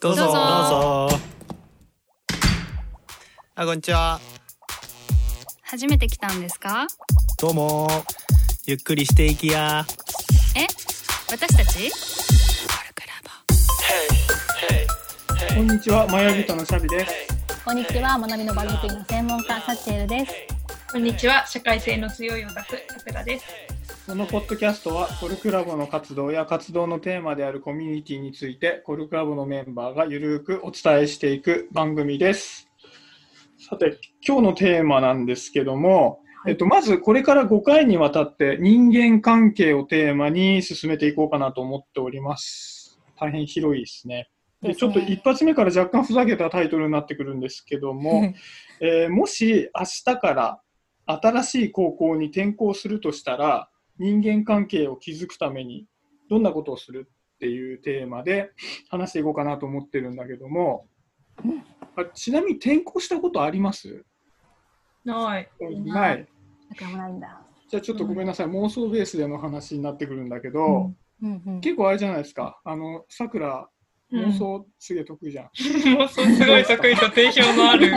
どうぞ。どうぞ。どうぞあこんにちは。初めて来たんですか？どうも。ゆっくりしていきや。え？私たち？こんにちは、マヤギトのシャビです。こんにちは、学びの場作りの専門家、サチエルです。こんにちは、社会性の強いオタク、さくらです。このポッドキャストは、コルクラボの活動や活動のテーマであるコミュニティについて、コルクラボのメンバーがゆるくお伝えしていく番組です。さて、今日のテーマなんですけども、えっと、まずこれから5回にわたって人間関係をテーマに進めていこうかなと思っております。大変広いですね。でちょっと一発目から若干ふざけたタイトルになってくるんですけども、えーもし明日から新しい高校に転校するとしたら人間関係を築くためにどんなことをするっていうテーマで話していこうかなと思ってるんだけども、あちなみに転校したことあります？ない。ない。だからもないんだ。じゃあちょっとごめんなさい、妄想ベースでの話になってくるんだけど、うんうん。結構あれじゃないですか、あのさくら、妄想すげえ得意じゃん。妄想すごい得意と定評のある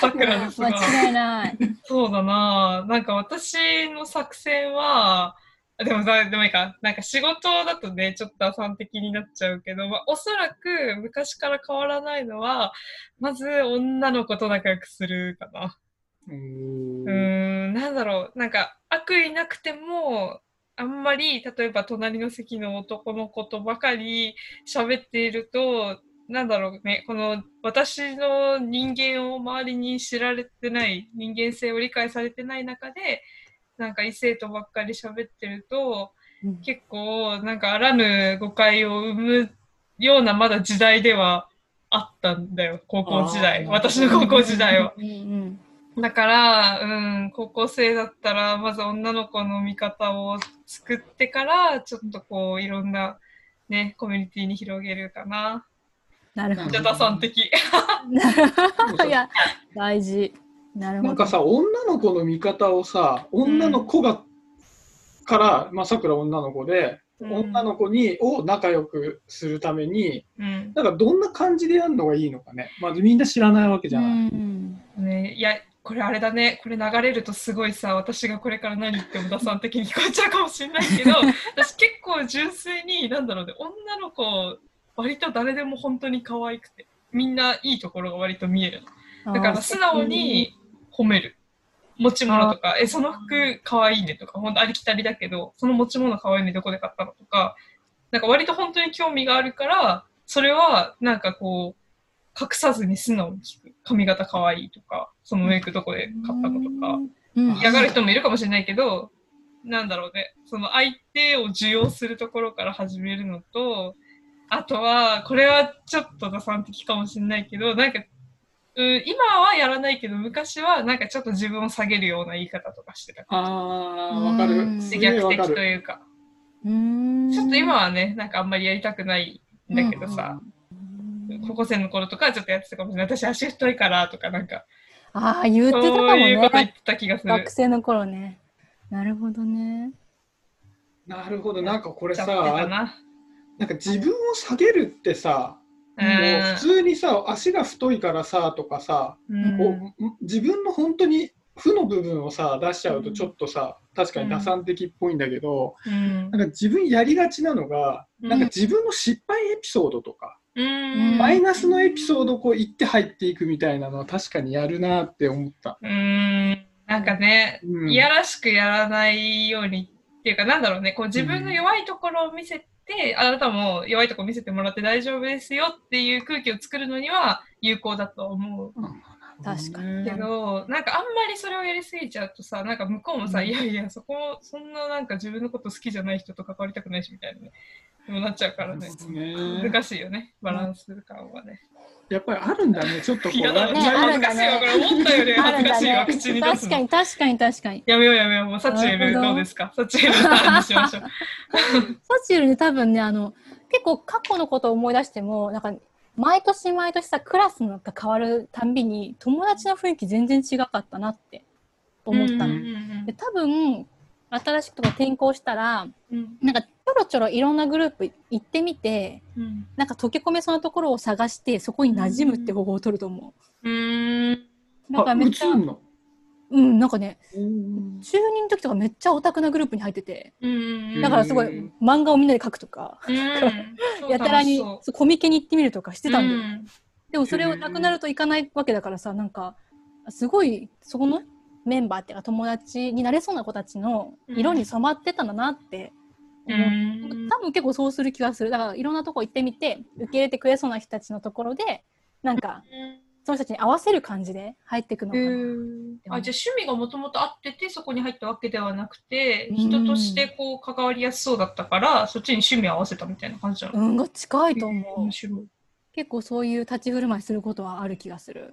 さくらですが。間違いない。そうだななんか私の作戦は、あでもさ、でもいいか。なんか仕事だとね、ちょっと浅ん的になっちゃうけど、まあ、おそらく昔から変わらないのは、まず女の子と仲良くするかな。うん、なんだろう。なんか悪意なくても、あんまり、例えば隣の席の男の子とばかり喋っていると、なんだろうね、この私の人間を周りに知られてない、人間性を理解されてない中で、なんか異性とばっかり喋ってると、うん結構なんかあらぬ誤解を生むようなまだ時代ではあったんだよ、高校時代。私の高校時代は。うんうん。だから、うん、高校生だったら、まず女の子の味方を作ってから、ちょっとこう、いろんな、ね、コミュニティに広げるかな。なるほじゃあ、打算的。ど。いや、大事。なるほど。なんかさ、女の子の味方をさ、女の子が、から、まあ、さくら女の子で、うん女の子にを仲良くするために、うん。なんかどんな感じでやるのがいいのかね。まずみんな知らないわけじゃうない。ん。ね、いや、これあれだね、これ流れるとすごいさ、私がこれから何言っても打算的に聞こえちゃうかもしれないけど、私結構純粋に、なんだろうね、女の子、割と誰でも本当に可愛くて、みんないいところが割と見えるの。だから素直に褒める。持ち物とか、え、その服かわいいねとか、本当ありきたりだけど、その持ち物かわいいねどこで買ったのとか、なんか割と本当に興味があるから、それはなんかこう、隠さずに素直に聞く。髪型かわいいとか、そのメイクどこで買ったのとか、うん。嫌がる人もいるかもしれないけど、なんだろうね、その相手を受容するところから始めるのと、あとは、これはちょっと打算的かもしれないけど、なんか、うん、今はやらないけど、昔はなんかちょっと自分を下げるような言い方とかしてた。ああ、わかる。逆的。というか、うん。ちょっと今はね、なんかあんまりやりたくないんだけどさ、高校生の頃とかはちょっとやってたかもしれない。私足太いからとかなんか、ああ、言ってたかそうもいうこと言っね。てた気がする。学生の頃ね。なるほどね。なるほど。なんかこれさ、な。なんか自分を下げるってさ、うんもう普通にさ、足が太いからさとかさ、うんこう自分の本当に負の部分をさ出しちゃうとちょっとさ、確かに打算的っぽいんだけど、うんなんか自分やりがちなのが、うんなんか自分の失敗エピソードとか、うんマイナスのエピソードをこう言って入っていくみたいなのは確かにやるなって思った。うーん。なんかね、うん。いやらしくやらないようにっていうか、なんだろうね、こう自分の弱いところを見せて、あなたも弱いところ見せてもらって大丈夫ですよっていう空気を作るのには有効だと思う。確かに。けど、なんかあんまりそれをやりすぎちゃうとさ、なんか向こうもさ、うん。いやいや、そこ、そんななんか自分のこと好きじゃない人と関わりたくないしみたいなね、でもなっちゃうからね。ね難しいよね、バランス感はね。やっぱりあるんだね、ちょっとこう。いやだ、ね恥ずかしいわ、これ思ったより恥ずかしいわ、口に出すの確か。に、確かに、確かに。やめようやめよう。もうサチエルなるほどどうですか？サチエルの話しましょう。サチエルね、多分ね、あの、結構過去のことを思い出しても、なんか、毎年毎年さ、クラスのが変わるたんびに、友達の雰囲気全然違かったなって思ったの。うんうんで多分、新しくとか転校したら、うんなんかちょろちょろいろんなグループ行ってみて、うんなんか溶け込めそうなところを探して、そこに馴染むって方法を取ると思うーん。う。なんかあ、めっちゃ、映んの？うん、なんかね、うん中二の時とかめっちゃオタクなグループに入ってて、うん。だからすごいうん漫画をみんなで描くとか、うん。やたらにコミケに行ってみるとかしてたんだよ。うんでもそれをなくなるといかないわけだからさ、なんか、すごい、そこのメンバーっていうか友達になれそうな子たちの色に染まってたんだなって。う思う。ん。多分結構そうする気がする。だからいろんなとこ行ってみて、受け入れてくれそうな人たちのところで、なんか、その人たちに合わせる感じで入っていくのかな。あじゃあ趣味がもともとあっててそこに入ったわけではなくてうん。人としてこう関わりやすそうだったからそっちに趣味を合わせたみたいな感じなの、うん、が近いと思う。結構そういう立ち振る舞いすることはある気がする。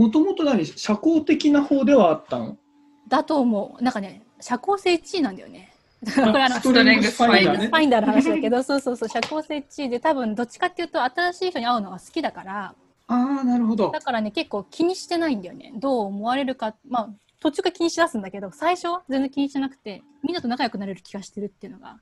もともと何社交的な方ではあったの？だと思う。なんかね、社交性1位なんだよね。これあの、ストレングスファインダーねスファインダーの話だけど、そうそうそう、社交性1位で多分どっちかっていうと新しい人に会うのが好きだから、ああ、なるほどだ。からね、結構気にしてないんだよね。どう思われるか、まあ、途中から気にしだすんだけど、最初は全然気にしてなくて、みんなと仲良くなれる気がしてるっていうのが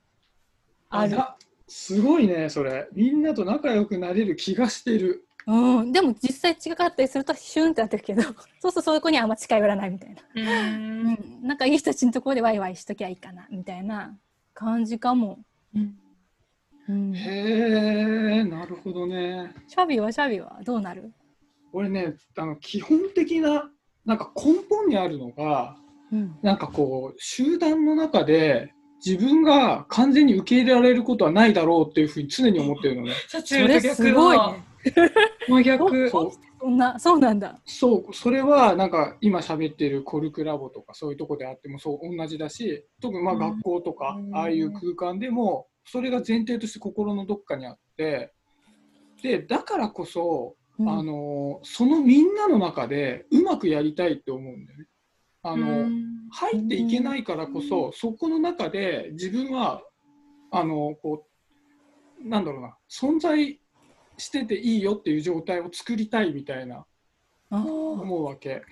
ある。なすごいね、それ。みんなと仲良くなれる気がしてる。うん、でも実際違かったりするとシュンってなってるけど、そうするとそういう子にはあんま近寄らないみたいな。ううんん、仲いい人たちのところでワイワイしときゃいいかな、みたいな感じかも。うん、シへえ、なるほどね。ャビはシャビはどうなる？俺ね、あの基本的な、なんか根本にあるのが、うん。なんかこう、集団の中で自分が完全に受け入れられることはないだろうっていうふうに常に思ってるのね。それすごいだね。真逆。そう。そんな、そうなんだ。そう、それはなんか今喋ってるコルクラボとかそういうとこであってもそう同じだし、特にまあうん。学校とかうんああいう空間でもそれが前提として心のどっかにあって、で、だからこそ、うん。あの、そのみんなの中でうまくやりたいって思うんだよね。あの、入っていけないからこそ、そこの中で自分は、あの、こう、なんだろうな、存在してていいよっていう状態を作りたいみたいな思うわけ。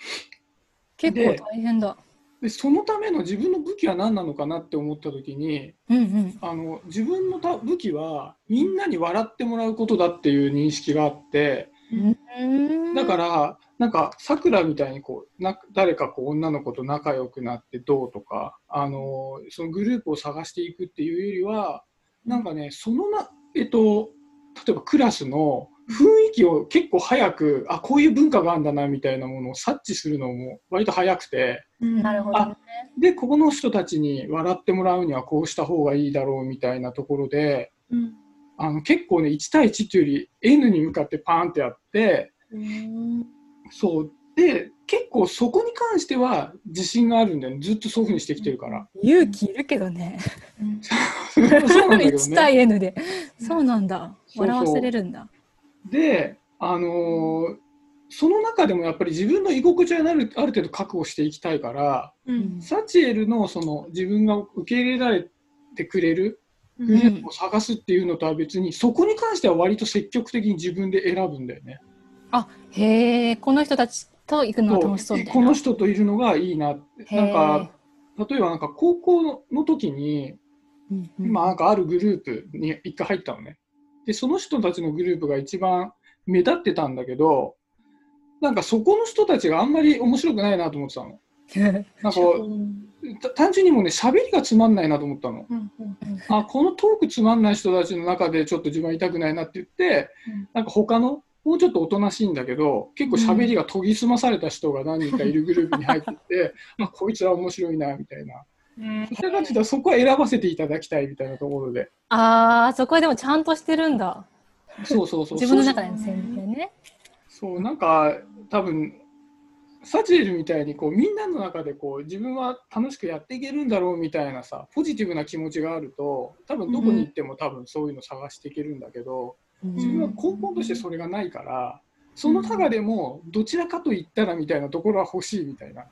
結構大変だ。でそのための自分の武器は何なのかなって思った時にうんうん。あの自分のた武器はみんなに笑ってもらうことだっていう認識があってうんだからなんかさくらみたいにこうな誰かこう女の子と仲良くなってどうとかあのそのグループを探していくっていうよりはなんかねそのなえっと例えばクラスの雰囲気を結構早くあこういう文化があるんだなみたいなものを察知するのも割と早くて。なるほどね。で、ここの人たちに笑ってもらうにはこうした方がいいだろうみたいなところで、うんあの結構ね、1対1っていうより N に向かってパーンってやって、そう。で、結構そこに関しては自信があるんだよね。ずっとそういうふうにしてきてるから。勇気いるけどね。そうなんだけど1対ね。N で。そうなんだ。笑わせれるんだ。で、あのーその中でもやっぱり自分の居心地はなるある程度確保していきたいから、うんサチエルのその自分が受け入れられてくれるグループを探すっていうのとは別に、そこに関しては割と積極的に自分で選ぶんだよね。へえ、この人たちと行くのは楽しそう。この人といるのがいいななんか、例えばなんか高校の時に、うんうんまあなんかあるグループに一回入ったのね。で、その人たちのグループが一番目立ってたんだけど、なんかそこの人たちがあんまり面白くないなと思ってたの。なんかた単純にもうね、喋りがつまんないなと思ったの。うんうんあ、このトークつまんない人たちの中でちょっと自分は痛くないなって言って、うんなんか他の、もうちょっとおとなしいんだけど、結構喋りが研ぎ澄まされた人が何人かいるグループに入ってって、あ、こいつは面白いな、みたいな。うんそしたらちょっとそこは選ばせていただきたいみたいなところで。ああ、そこはでもちゃんとしてるんだ。そうそうそう。自分の中での選定ね。そう、なんか多分、サチエルみたいにこうみんなの中でこう自分は楽しくやっていけるんだろうみたいなさポジティブな気持ちがあると多分どこに行っても多分そういうの探していけるんだけど、自分は根本としてそれがないからその中でもどちらかと言ったらみたいなところは欲しいみたいな。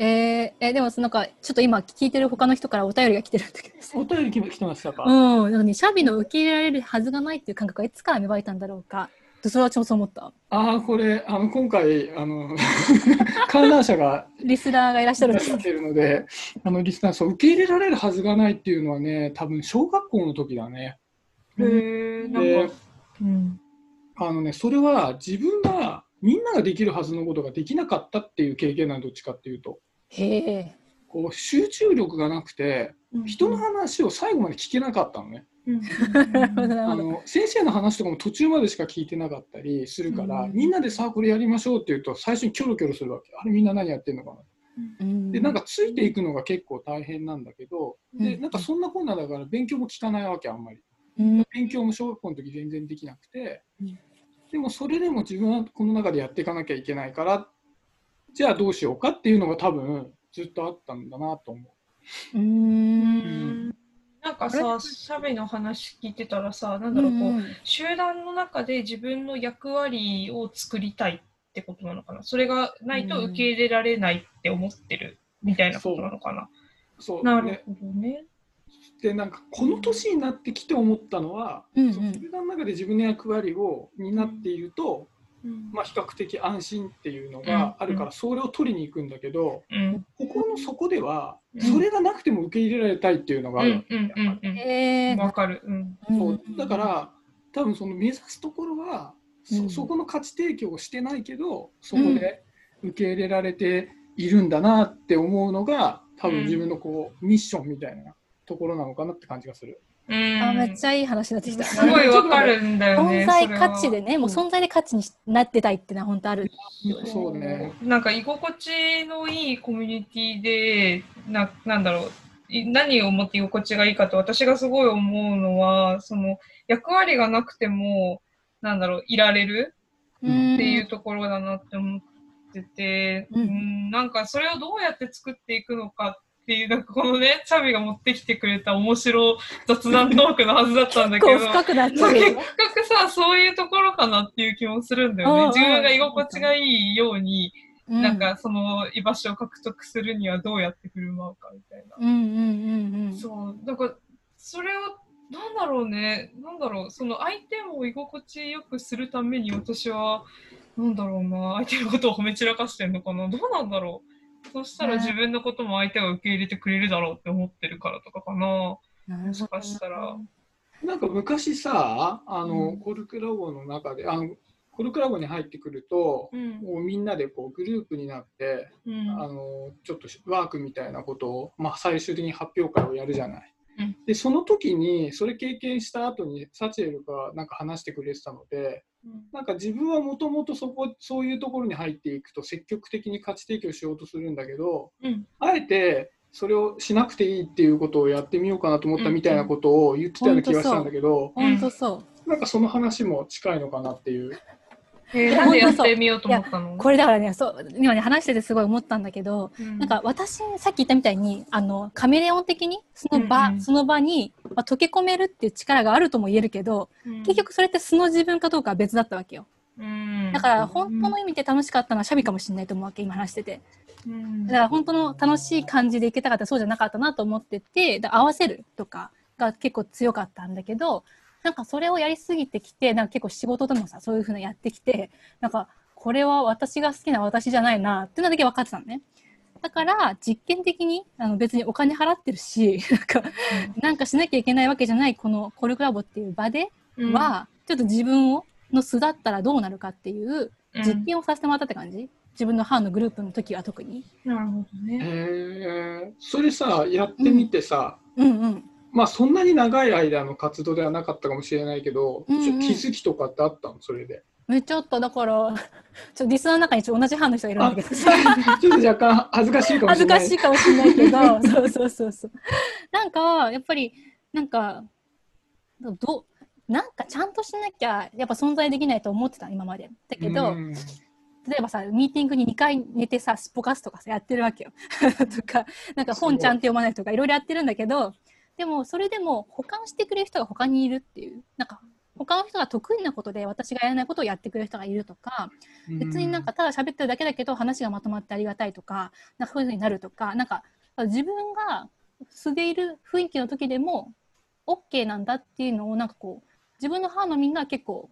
えー、えでもそのなんかちょっと今聞いてる他の人からお便りが来てるんだけどお便り来てましたか、うん、なんかね、シャビの受け入れられるはずがないっていう感覚はいつから芽生えたんだろうか。それは私もそう思った。ああ、これ、あの、今回、あの、観覧者がリスナーがいらっしゃる。んですいらっしゃってるので、あの、リスナー、そう、受け入れられるはずがないっていうのはね、多分、小学校の時だね。へえ、ん。か、うん。あのね、それは自分が、みんなができるはずのことができなかったっていう経験なの、どっちかっていうと。へえ。こう、集中力がなくて、人の話を最後まで聞けなかったのね。うん。あの先生の話とかも途中までしか聞いてなかったりするから、うんみんなでさあこれやりましょうって言うと最初にキョロキョロするわけあれみんな何やってんのかなうんでなんかついていくのが結構大変なんだけど、でうんなんかそんなこんなだから勉強も聞かないわけあんまりうん勉強も小学校の時全然できなくて、うんでもそれでも自分はこの中でやっていかなきゃいけないからじゃあどうしようかっていうのが多分ずっとあったんだなと思う。ううんん。なんかさ、シャベの話聞いてたらさ、なんだろう、こう、集団の中で自分の役割を作りたいってことなのかな？それがないと受け入れられないって思ってるみたいなことなのかな？そうなでるほどね。でなんかこの年になってきて思ったのは、うんうん。その集団の中で自分の役割を担っていると、うん。まあ、比較的安心っていうのがあるから、うんそれを取りに行くんだけどうん。心の底ではうん。それがなくても受け入れられたいっていうのがある。わかる。うん。そう。だから多分その目指すところはそ,、うん。そこの価値提供をしてないけどそこで受け入れられているんだなって思うのが多分自分のこうミッションみたいなところなのかなって感じがする。うんあ、めっちゃいい話になってきた。すごいわかるんだよね。存在価値でね、もう存在で価値になってたいってのは本当ある。そうねなんか居心地のいいコミュニティでななんだろうい何をもって居心地がいいかと私がすごい思うのはその役割がなくてもなんだろういられるうんっていうところだなって思ってて、うんうんなんかそれをどうやって作っていくのかっていうなんかこのねチャビが持ってきてくれた面白雑談トークのはずだったんだけど結構深くなっちゃう結よ。局さそういうところかなっていう気もするんだよね。自分が居心地がいいようにうなんかその居場所を獲得するにはどうやって振る舞うかみたいな。うんうんうんうん。そう、なんかそれをなんだろうね、なんだろう、その相手を居心地よくするために私は、なんだろうな、相手のことを褒め散らかしてんのかな、どうなんだろう。そしたらね自分のことも相手が受け入れてくれるだろうって思ってるからとかかな。もしかしたら。なんか昔さあの、うんコルクラボの中であのコルクラボに入ってくると、うん。もうみんなでこうグループになって、うん。あのちょっとワークみたいなことを、まあ、最終的に発表会をやるじゃない。うんでその時にそれ経験した後にサチエルがなんか話してくれてたのでなんか自分はもともとそこそういうところに入っていくと積極的に価値提供しようとするんだけどうん。あえてそれをしなくていいっていうことをやってみようかなと思ったみたいなことを言ってたような気がしたんだけど、本当そう。なんかその話も近いのかなっていう。えー、なんでやってみようと思ったの？これだからね、そう、今ね、話しててすごい思ったんだけど、うん。なんか私、さっき言ったみたいに、あの、カメレオン的に、その場、うんうん。その場に、まあ、溶け込めるっていう力があるとも言えるけど、うん。結局それって素の自分かどうかは別だったわけよ。うん。だから、本当の意味で楽しかったのはシャビかもしれないと思うわけ、今話してて。うん。だから本当の楽しい感じでいけたかったらそうじゃなかったなと思ってて、だ合わせるとかが結構強かったんだけど、なんかそれをやりすぎてきて、なんか結構仕事でもさ、そういうふうなやってきて、なんかこれは私が好きな私じゃないなっていうのだけ分かってたのね。だから実験的にあの別にお金払ってるし、なんか、なんかしなきゃいけないわけじゃないこのコルクラボっていう場でうんは、ちょっと自分をの素だったらどうなるかっていううん実験をさせてもらったって感じ、自分の班のグループの時は特に。なるほどへね。えそれさやってみてさ、うんうん。まあそんなに長い間の活動ではなかったかもしれないけど、うんうん気づきとかってあったの？それで。ちゃあった。だから、ちょリスナーの中に同じ班の人がいるんだけどさ、ちょっと若干恥ずかしいかもしれない。恥ずかしいかもしれないけど、そうそうそうそう。なんか、やっぱり、なんか、どなんかちゃんとしなきゃ、やっぱ存在できないと思ってた、今まで。だけど、うん例えばさ、ミーティングに2回寝てさ、すっぽかすとかさ、やってるわけよ。とか、なんか本ちゃんって読まないとか、いろいろやってるんだけど、でも、それでも、保管してくれる人が他にいるっていう、なんか、他の人が得意なことで私がやらないことをやってくれる人がいるとか、別になんかただ喋ってるだけだけど話がまとまってありがたいとか、なんかそういうふうになるとか、なんか自分が素でいる雰囲気の時でも OK なんだっていうのをなんかこう、自分の班のみんなは結構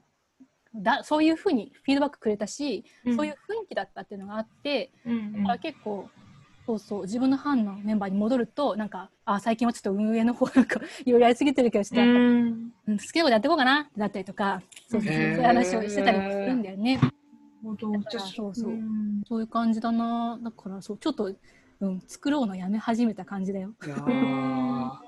だそういうふうにフィードバックくれたし、うん。そういう雰囲気だったっていうのがあってうん。だから結構そうそう。自分の班のメンバーに戻るとなんかあ最近はちょっと運営の方なんかいろいろやりすぎてるけどちょっとやっぱ、うん。うん好きなことやっていこうかなってなったりとかそうそうそういう話をしてたりもするんだよね。そうそう。ん。そういう感じだな。だからそうちょっと、うん、作ろうのやめ始めた感じだよ。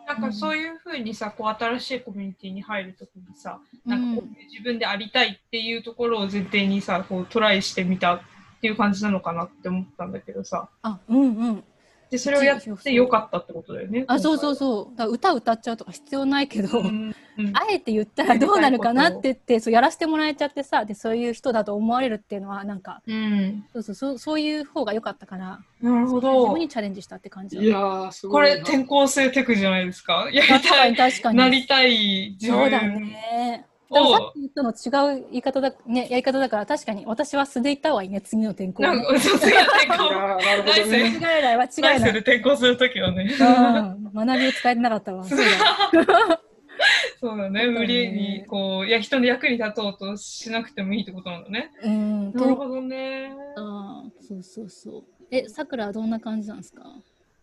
なんかそういうふうにさ、こう新しいコミュニティに入るときにさ、なんかこう自分でありたいっていうところを前提にさ、こうトライしてみたっていう感じなのかなって思ったんだけどさ、あうんうんでそれをやってよかったってことだよね。あそうそうう。そう歌歌っちゃうとか必要ないけど、うんうん あえて言ったらどうなるかなって言ってそうやらせてもらえちゃってさでそういう人だと思われるっていうのはなんかうん、そうそうそうそういう方が良かったからなるほ自ど分。にチャレンジしたって感じだいやー、すごいこな。れ転校生テクじゃないですか？やり確かにたい、確かになりたい自そうだ分ねでもさをっき言ったの違う言い方だ、ね、やり方だから確かに私は素で行った方がいいね次の転校ね。なるほどね。違いないは違いない。何する転校するときはね。うん学びを使えてなかったわ。そう。だそうだね、無理にこういや人の役に立とうとしなくてもいいってことなんだね。うん。なるほどね。あーそうそうそう。えさくらはどんな感じなんですか？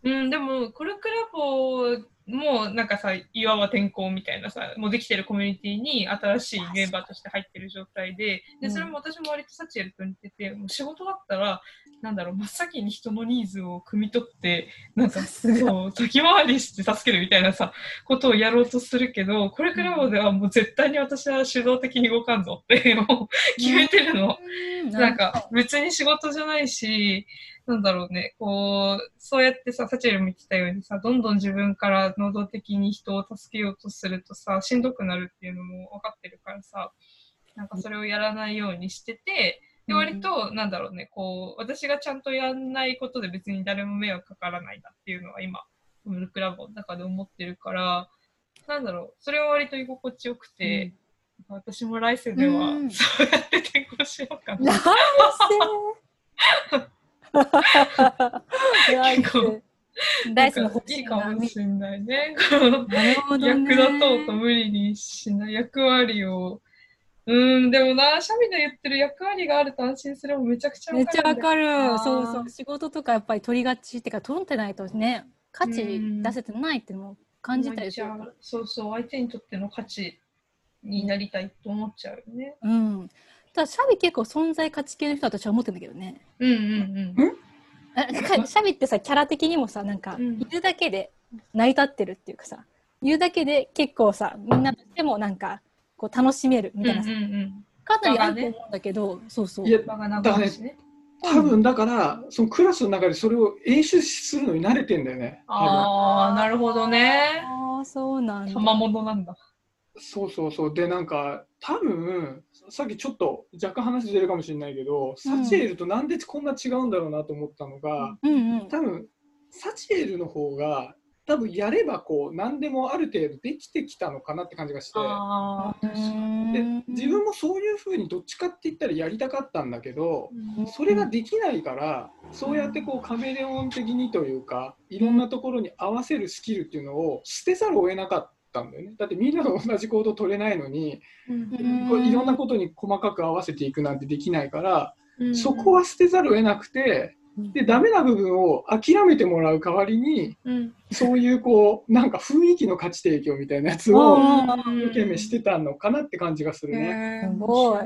うん、でもコルクラボもなんかさいわば転校みたいなさもうできてるコミュニティに新しいメンバーとして入ってる状態でう。んでそれも私も割とサチエルと似ててもう仕事だったらなんだろう真っ先に人のニーズを汲み取ってなんかそう先回りして助けるみたいなさことをやろうとするけどコルクラボではもう絶対に私は主導的に動かんぞってもう決めてるの。うなんか別に仕事じゃないし、なんだろうね、こう、そうやってさ、サチェルも言ってたようにさ、どんどん自分から能動的に人を助けようとするとさ、しんどくなるっていうのも分かってるからさ、なんかそれをやらないようにしてて、で、うん。割と、なんだろうね、こう、私がちゃんとやんないことで別に誰も迷惑かからないなっていうのは今、ムルクラボの中で思ってるから、なんだろう、それは割と居心地よくて、私も来世では、うん。そうやって転校しようかな。来世？来世来世の欲しいいいかなもしれないね。役立とうと無理にしない役割を。うん、でもな、シャミの言ってる役割があると安心するもめちゃくちゃめっちゃわかるる。そうそう。仕事とかやっぱり取りがちっていうか、取ってないとね、価値出せてないっても感じたりするから。そうそう、相手にとっての価値になりたいと思っちゃうよね。うん。ただ、シャビ結構存在価値系の人だと私は思ってるんだけどね。うんうんあなんかシャビってさ、キャラ的にもさ、なんか、うんいるだけで成り立ってるっていうかさ、いるだけで結構さ、みんなとしてもなんか、こう楽しめるみうん。うんたいなさ、うんうん。かなりあると思うんだけど、そうそう。いや、場が長いしね。多分だから、そのクラスの中でそれを演出するのに慣れてんだよね。多ああ、なるほどね。ああ、そうなんだ。賜物なんだ。分そうそうそう。で、なんか、多分さっきちょっと若干話出るかもしれないけど、サチエルとなんでこんな違うんだろうなと思ったのが、うんうん。多分サチエルの方が、多分やればこう何でもある程度できてきたのかなって感じがして。でん自分もそういうふうにどっちかって言ったらやりたかったんだけど、うんそれができないから、そうやってこうカメレオン的にというか、いろんなところに合わせるスキルっていうのを捨てざるを得なかったんだよね。だってみんなと同じ行動取れないのに、うんこういろんなことに細かく合わせていくなんてできないから、うんそこは捨てざるを得なくて、で、ダメな部分を諦めてもらう代わりに、うんそういうこう、なんか雰囲気の価値提供みたいなやつをうん一生懸命してたのかなって感じがするね。すご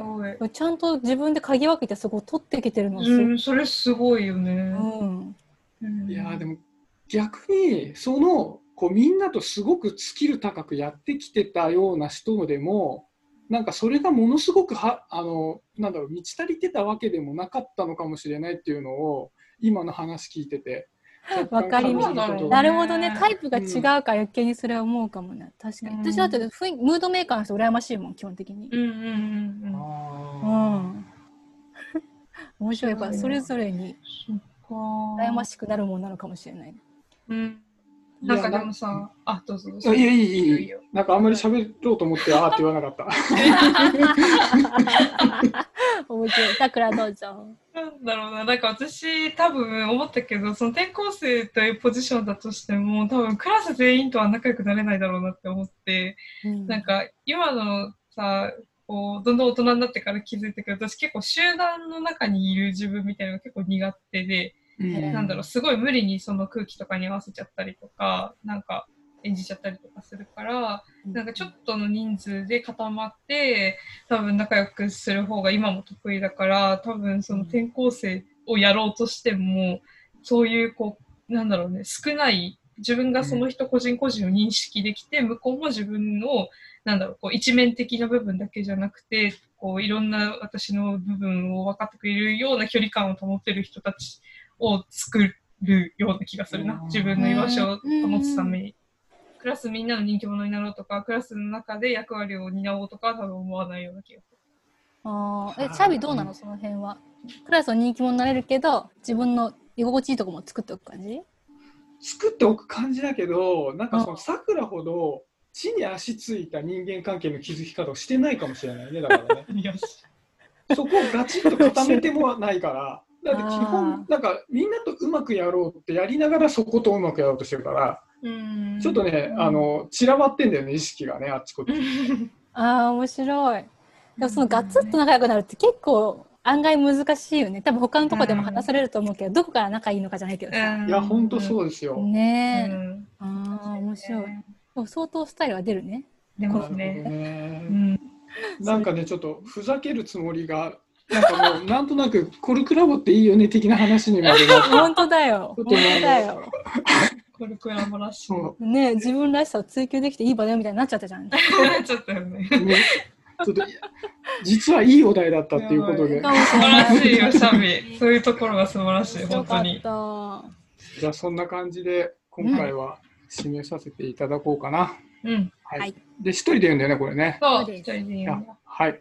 いちゃんと自分で嗅ぎ分けてそこを取ってきてるの。うん、それすごいよね。うん。うんいやーでも逆にそのこうみんなとすごくスキル高くやってきてたような人でもなんかそれがものすごくはあのなんだろう満ち足りてたわけでもなかったのかもしれないっていうのを今の話聞いてて わかりますなるほどね。タイプが違うから余計にそれは思うかもね。確かに。うん私だって雰囲気ムードメーカーの人羨ましいもん、基本的にう。んうんうんうん。うあん。面白い。やっぱそれぞれに。羨ましくなるもんなのかもしれない。うん。なんかでもさ、あ、どうぞどうぞ。いや、い、い、い。なんかあんまり喋ろうと思って、あーって言わなかった。面白い。さくらどうぞ。なんだろうな、なんか私、多分思ったけど、その転校生というポジションだとしても、多分クラス全員とは仲良くなれないだろうなって思って、うん、なんか今のさ、こう、どんどん大人になってから気づいたけど、私結構集団の中にいる自分みたいなのが結構苦手で、なんだろう、すごい無理にその空気とかに合わせちゃったりとか、なんか演じちゃったりとかするから、なんかちょっとの人数で固まって、多分仲良くする方が今も得意だから、多分その転校生をやろうとしても、そういうこう、なんだろうね、少ない、自分がその人個人個人を認識できて、向こうも自分の、なんだろう、こう一面的な部分だけじゃなくて、こういろんな私の部分を分かってくれるような距離感を保ってる人たちを作るような気がするなうん。自分の居場所を保つために。クラスみんなの人気者になろうとか、クラスの中で役割を担おうとかは多分思わないような気がする。あーえ、チャビどうなの？その辺は。クラスの人気者になれるけど、自分の居心地いいとこも作っておく感じ？作っておく感じだけど、なんかそのさくらほど地に足ついた人間関係の築き方をしてないかもしれないね、だからね。よし。そこをガチッと固めてもないから。だって基あ本、なんかみんなとうまくやろうってやりながらそことうまくやろうとしてるから、うんちょっとね、あの、散らばってんだよね、意識がね、あっちこっち。ああ、面白い。でもそのガツッと仲良くなるって結構案外難しいよね。多分他のとこでも話されると思うけど、どこから仲いいのかじゃないけどさ。いや、ほんとそううですよ。ねえ。ん。ああ、面白い。でも相当スタイルは出るね。ね。ねうん。なんかね、ちょっとふざけるつもりが、なんかもう、なんとなく、コルクラボっていいよね的な話にまでなって。本当だよ。本当だよ。コルクラボらしい。そねえ自分らしさを追求できていい場だよみたいになっちゃったじゃん。ちょっとよね。うねちょっと、実はいいお題だったっていうことで素晴らしいよ、シャビ。そういうところが素晴らしい、よかっ本当に。た。じゃあそんな感じで、今回は締めさせていただこうかな。うん。はい。はいで、一人で言うんだよね、これね。そう、一人で言うんだあはい。